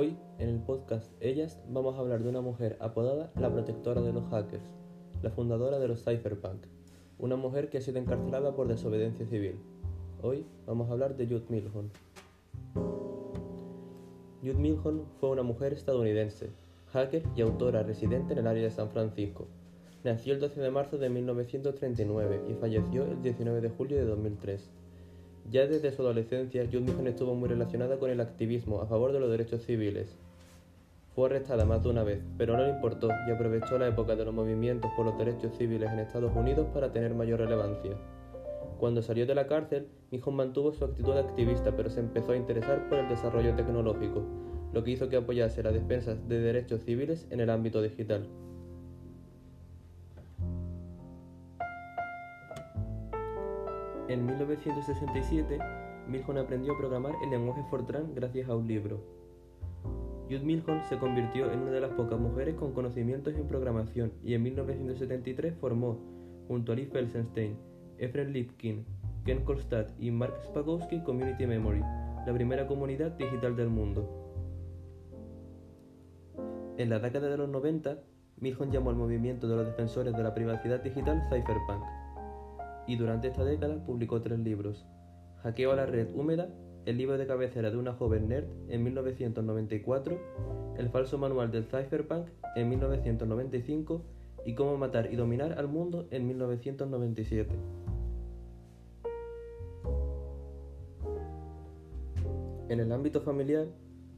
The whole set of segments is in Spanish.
En el podcast Ellas vamos a hablar de una mujer apodada la protectora de los hackers, la fundadora de los cypherpunk, una mujer que ha sido encarcelada por desobediencia civil. Hoy vamos a hablar de Jude Milhon. Jude Milhon fue una mujer estadounidense, hacker y autora residente en el área de San Francisco. Nació el 12 de marzo de 1939 y falleció el 19 de julio de 2003. Ya desde su adolescencia, Jude estuvo muy relacionada con el activismo a favor de los derechos civiles. Fue arrestada más de una vez, pero no le importó y aprovechó la época de los movimientos por los derechos civiles en Estados Unidos para tener mayor relevancia. Cuando salió de la cárcel, Mijon mantuvo su actitud activista, pero se empezó a interesar por el desarrollo tecnológico, lo que hizo que apoyase la defensa de derechos civiles en el ámbito digital. En 1967, Milhon aprendió a programar el lenguaje Fortran gracias a un libro. Jude Milhon se convirtió en una de las pocas mujeres con conocimientos en programación y en 1973 formó, junto a Liv Felsenstein, Efren Lipkin, Ken Kolstad y Mark Spagowski Community Memory, la primera comunidad digital del mundo. En la década de los 90, Milhon llamó al movimiento de los defensores de la privacidad digital Cypherpunk y durante esta década publicó tres libros. Hackeo a la red húmeda, el libro de cabecera de una joven nerd en 1994, El falso manual del cypherpunk en 1995 y Cómo matar y dominar al mundo en 1997. En el ámbito familiar,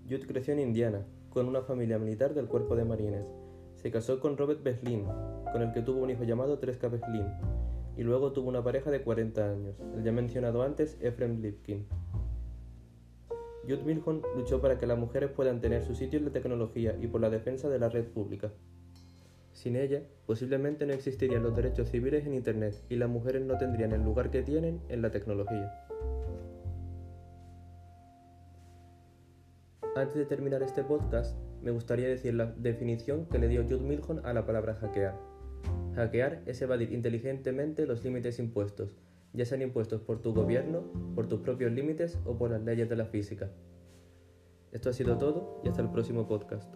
Jude creció en Indiana, con una familia militar del cuerpo de marines. Se casó con Robert Beslin, con el que tuvo un hijo llamado Treska Beslin, y luego tuvo una pareja de 40 años, el ya mencionado antes Ephraim Lipkin. Jude Milhon luchó para que las mujeres puedan tener su sitio en la tecnología y por la defensa de la red pública. Sin ella, posiblemente no existirían los derechos civiles en Internet y las mujeres no tendrían el lugar que tienen en la tecnología. Antes de terminar este podcast, me gustaría decir la definición que le dio Jude Milhon a la palabra hackear. Hackear es evadir inteligentemente los límites impuestos, ya sean impuestos por tu gobierno, por tus propios límites o por las leyes de la física. Esto ha sido todo y hasta el próximo podcast.